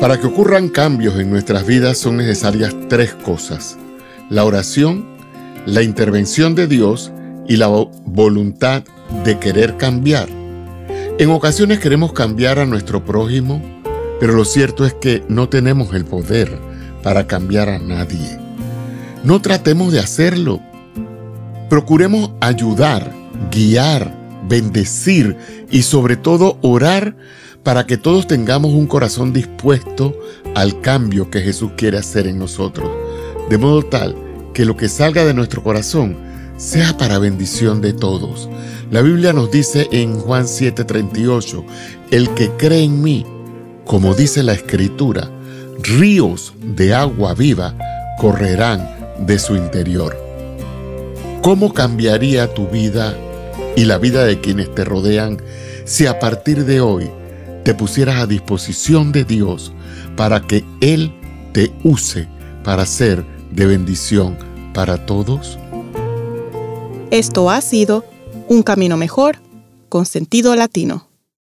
Para que ocurran cambios en nuestras vidas son necesarias tres cosas. La oración, la intervención de Dios y la voluntad de querer cambiar. En ocasiones queremos cambiar a nuestro prójimo, pero lo cierto es que no tenemos el poder para cambiar a nadie. No tratemos de hacerlo. Procuremos ayudar, guiar, bendecir y sobre todo orar para que todos tengamos un corazón dispuesto al cambio que Jesús quiere hacer en nosotros, de modo tal que lo que salga de nuestro corazón sea para bendición de todos. La Biblia nos dice en Juan 7:38, el que cree en mí, como dice la Escritura, ríos de agua viva correrán de su interior. ¿Cómo cambiaría tu vida y la vida de quienes te rodean si a partir de hoy te pusieras a disposición de Dios para que Él te use para ser de bendición para todos? Esto ha sido Un Camino Mejor con sentido latino.